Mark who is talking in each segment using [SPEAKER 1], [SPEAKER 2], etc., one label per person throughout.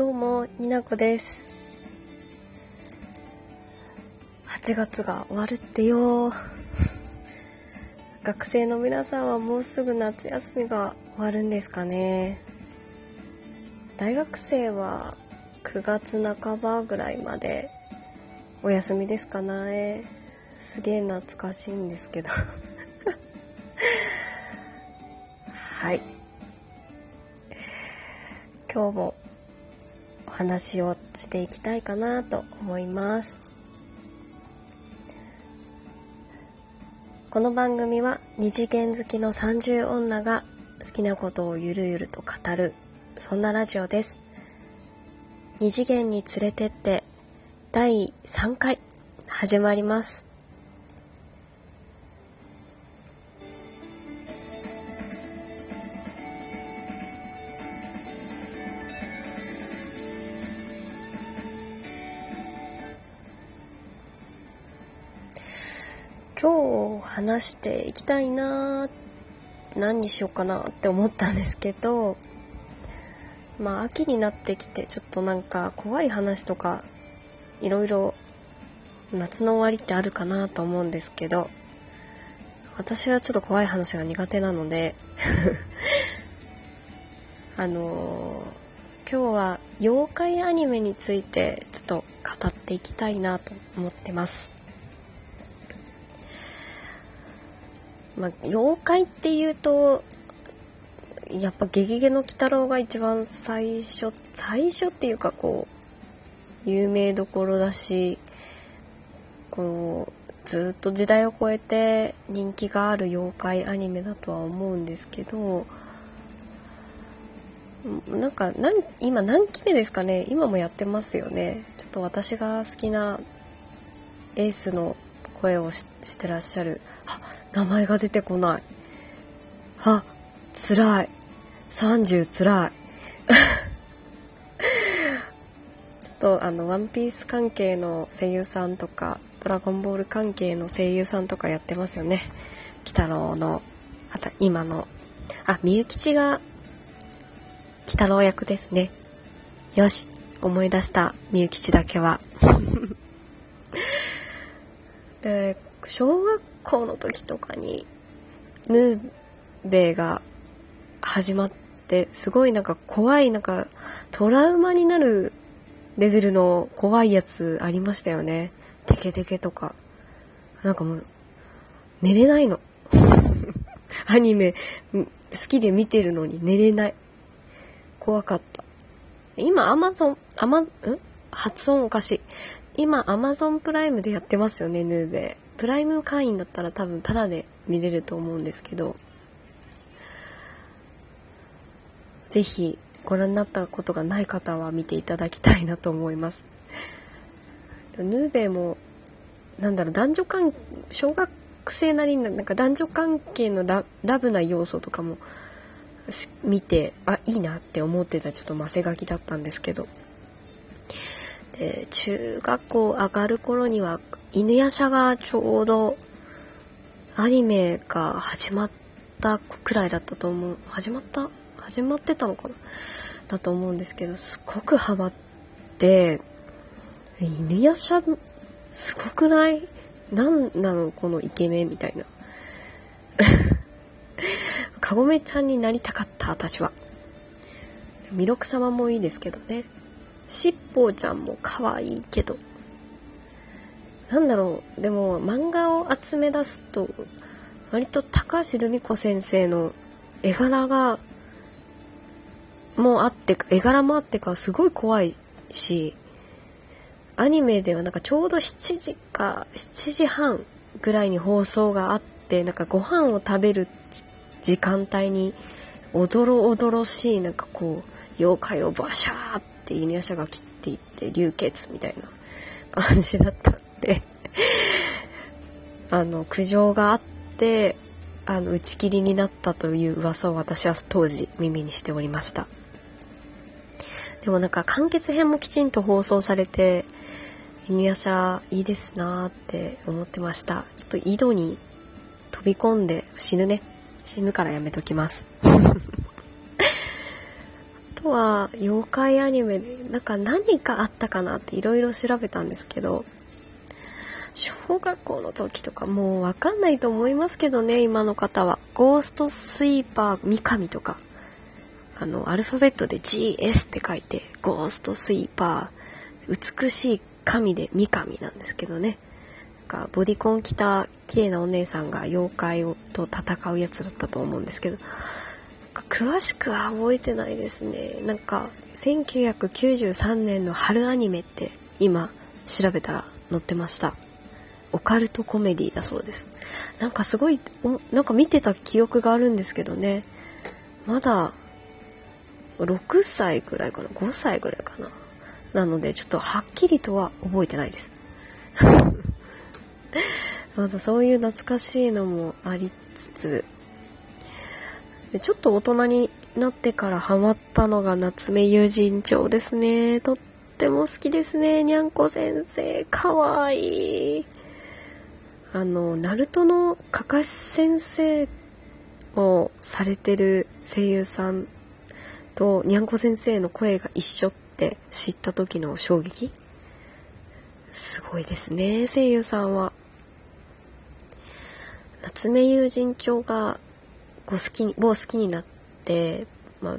[SPEAKER 1] どうも、になこです。8月が終わるってよ。学生の皆さんはもうすぐ夏休みが終わるんですかね。大学生は9月半ばぐらいまでお休みですかね。すげえ懐かしいんですけど。はい。今日も話をしていきたいかなと思います。この番組は二次元好きの30女が好きなことをゆるゆると語るそんなラジオです。二次元に連れてって第3回始まります。今日話していきたいな何にしようかなって思ったんですけどまあ秋になってきてちょっとなんか怖い話とかいろいろ夏の終わりってあるかなと思うんですけど私はちょっと怖い話が苦手なので あのー今日は妖怪アニメについてちょっと語っていきたいなと思ってます。まあ、妖怪っていうとやっぱ「ゲゲゲの鬼太郎」が一番最初最初っていうかこう有名どころだしこうずっと時代を超えて人気がある妖怪アニメだとは思うんですけどなんかなん今何期目ですかね？今もやってますよね。ちょっと私が好きなエースの声をししてらっしゃる。あ名前が出てこない。あ辛い。30辛い。ちょっとあのワンピース関係の声優さんとかドラゴンボール関係の声優さんとかやってますよね。鬼太郎のあと今の。あみゆきちが鬼太郎役ですね。よし。思い出した。みゆきちだけは。で小学校の時とかにヌーベイが始まってすごいなんか怖いなんかトラウマになるレベルの怖いやつありましたよね。テケテケとか。なんかもう寝れないの。アニメ好きで見てるのに寝れない。怖かった。今アマゾンアマん？発音おかしい今アマゾンプライムでやってますよねヌーベイ。プライム会員だったら多分タダで見れると思うんですけどぜひご覧になったことがない方は見ていただきたいなと思います。ヌーベイもなんだろう男女関小学生なりになんか男女関係のララブな要素とかも見てあいいなって思ってたちょっとマセガキだったんですけど。で中学校上がる頃には犬夜叉がちょうどアニメが始まったくらいだったと思う。始まった？始まってたのかな？だと思うんですけどすごくハマって犬夜叉すごくない？なんなのこのイケメンみたいな。かごめちゃんになりたかった私は。弥勒様もいいですけどね。しっぽうちゃんも可愛いけど。なんだろう。でも漫画を集め出すと割と高橋留美子先生の絵柄がもうあって絵柄もあってかすごい怖いしアニメではなんかちょうど7時か7時半ぐらいに放送があってなんかご飯を食べる時間帯におどろおどろしいなんかこう妖怪をバシャーって犬夜叉が切っていって流血みたいな感じだった。あの苦情があってあの打ち切りになったという噂を私は当時耳にしておりました。でもなんか完結編もきちんと放送されて犬夜叉いいですなーって思ってました。ちょっと井戸に飛び込んで死ぬね。死ぬからやめときます。ととは妖怪アニメでなんか何かあったかなっていろいろ調べたんですけど小学校の時とかもうわかんないと思いますけどね今の方は。ゴーストスイーパー三上とか。あのアルファベットで GS って書いてゴーストスイーパー美しい神で三上なんですけどね。なんかボディコン着た綺麗なお姉さんが妖怪をと戦うやつだったと思うんですけど。詳しくは覚えてないですね。なんか1993年の春アニメって今調べたら載ってました。オカルトコメディだそうです。なんかすごいなんか見てた記憶があるんですけどね。まだ6歳ぐらいかな？5歳ぐらいかな？なのでちょっとはっきりとは覚えてないです。まだそういう懐かしいのもありつつ。でちょっと大人になってからハマったのが夏目友人帳ですね。とっても好きですね。にゃんこ先生かわいい。あのナルトのかかし先生をされてる声優さんとにゃんこ先生の声が一緒って知った時の衝撃。すごいですね声優さんは。夏目友人帳がご好きにもう好きになって、まあ、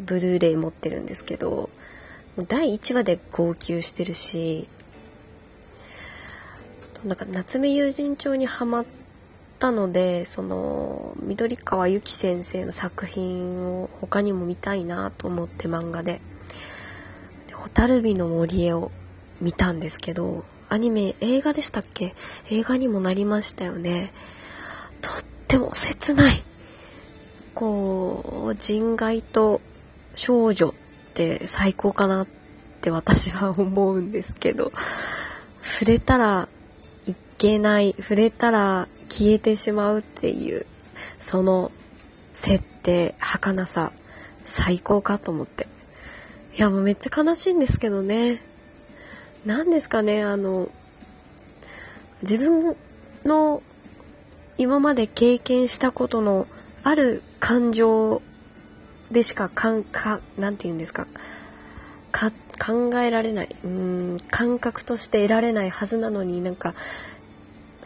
[SPEAKER 1] ブルーレイ持ってるんですけど第1話で号泣してるしなんか夏目友人帳にはまったのでその緑川由紀先生の作品を他にも見たいなと思って漫画で「蛍火の森へ」を見たんですけどアニメ映画でしたっけ？映画にもなりましたよね。とっても切ない。こう人外と少女って最高かなって私は思うんですけど触れたらけない触れたら消えてしまうっていうその設定儚さ最高かと思って。いやもうめっちゃ悲しいんですけどね。何ですかねあの自分の今まで経験したことのある感情でしかかんかなんて言うんですか。か考えられない。うん感覚として得られないはずなのになんか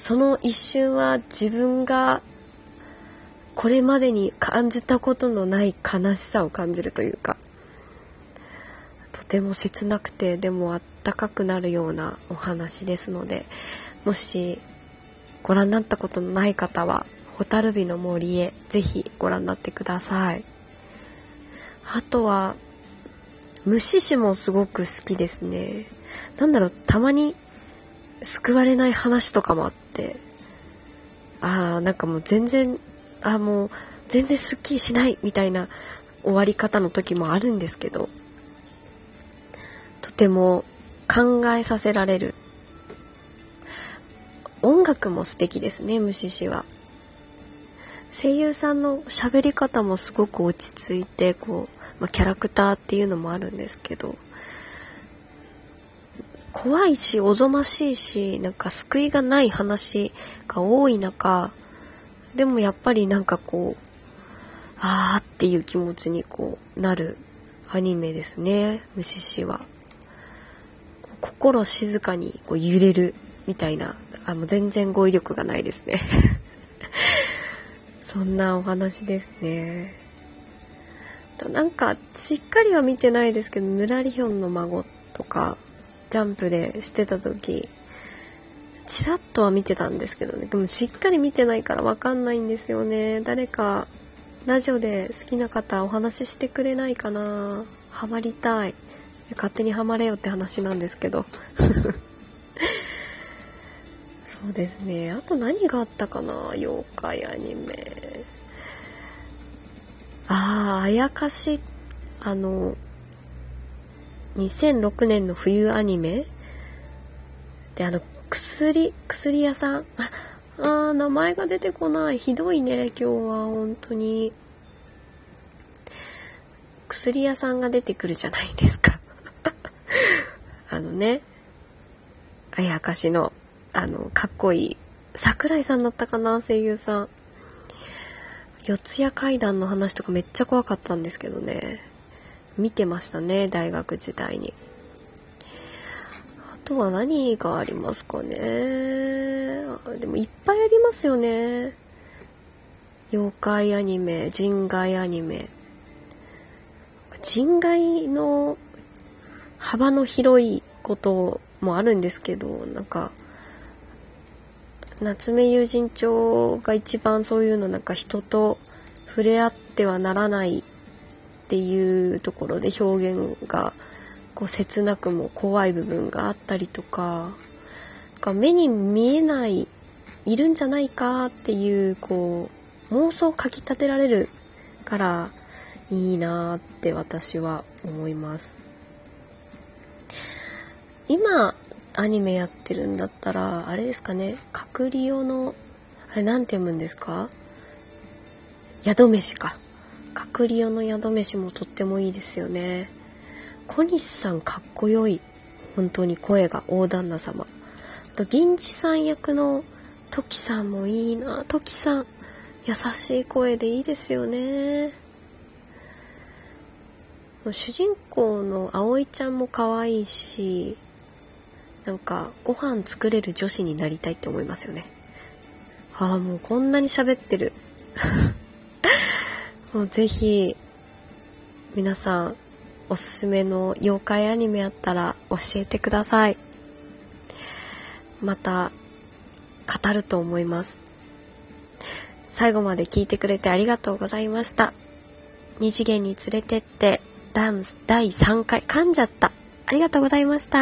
[SPEAKER 1] その一瞬は自分がこれまでに感じたことのない悲しさを感じるというかとても切なくてでもあったかくなるようなお話ですのでもしご覧になったことのない方は「蛍火の森へ」ぜひご覧になってください。あとは虫師もすごく好きですね。なんだろうたまに救われない話とかもあって、ああ、なんかもう全然、ああ、もう全然スッキリしないみたいな終わり方の時もあるんですけど、とても考えさせられる。音楽も素敵ですね、虫師は。声優さんの喋り方もすごく落ち着いて、こう、まあ、キャラクターっていうのもあるんですけど、怖いし、おぞましいし、なんか救いがない話が多い中、でもやっぱりなんかこう、あーっていう気持ちにこうなるアニメですね、虫師は。心静かにこう揺れるみたいな、あもう全然語彙力がないですね そんなお話ですね。となんかしっかりは見てないですけど、ぬらりひょんの孫とか、ジャンプでしてた時ちらっとは見てたんですけどね。でもしっかり見てないからわかんないんですよね。誰かラジオで好きな方お話ししてくれないかな。ハマりたい。勝手にハマれよって話なんですけど。そうですね。あと何があったかな。妖怪アニメ。あああやかし。あの2006年の冬アニメで、あの、薬、薬屋さんあ、あ、名前が出てこない。ひどいね、今日は、本当に。薬屋さんが出てくるじゃないですか あのね、あやかしの、あの、かっこいい、桜井さんだったかな、声優さん。四谷怪談の話とかめっちゃ怖かったんですけどね。見てましたね、大学時代に。あとは何がありますかね。でもいっぱいありますよね。妖怪アニメ、人外アニメ。人外の幅の広いこともあるんですけど、なんか、夏目友人帳が一番そういうのなんか人と触れ合ってはならないっていうところで表現がこう切なくも怖い部分があったりとかか目に見えないいるんじゃないかっていうこう妄想をかきたてられるからいいなって私は思います今アニメやってるんだったらあれですかねカクリオのあれなんて読むんですか？宿飯か。クリオの宿飯もとってもいいですよね。小西さんかっこよい。本当に声が大旦那様。あと、銀次さん役のトキさんもいいな。トキさん。優しい声でいいですよね。主人公の葵ちゃんも可愛いし、なんかご飯作れる女子になりたいって思いますよね。ああ、もうこんなに喋ってる。もうぜひ、皆さん、おすすめの妖怪アニメあったら教えてください。また、語ると思います。最後まで聞いてくれてありがとうございました。二次元に連れてって、ダンス第3回噛んじゃった。ありがとうございました。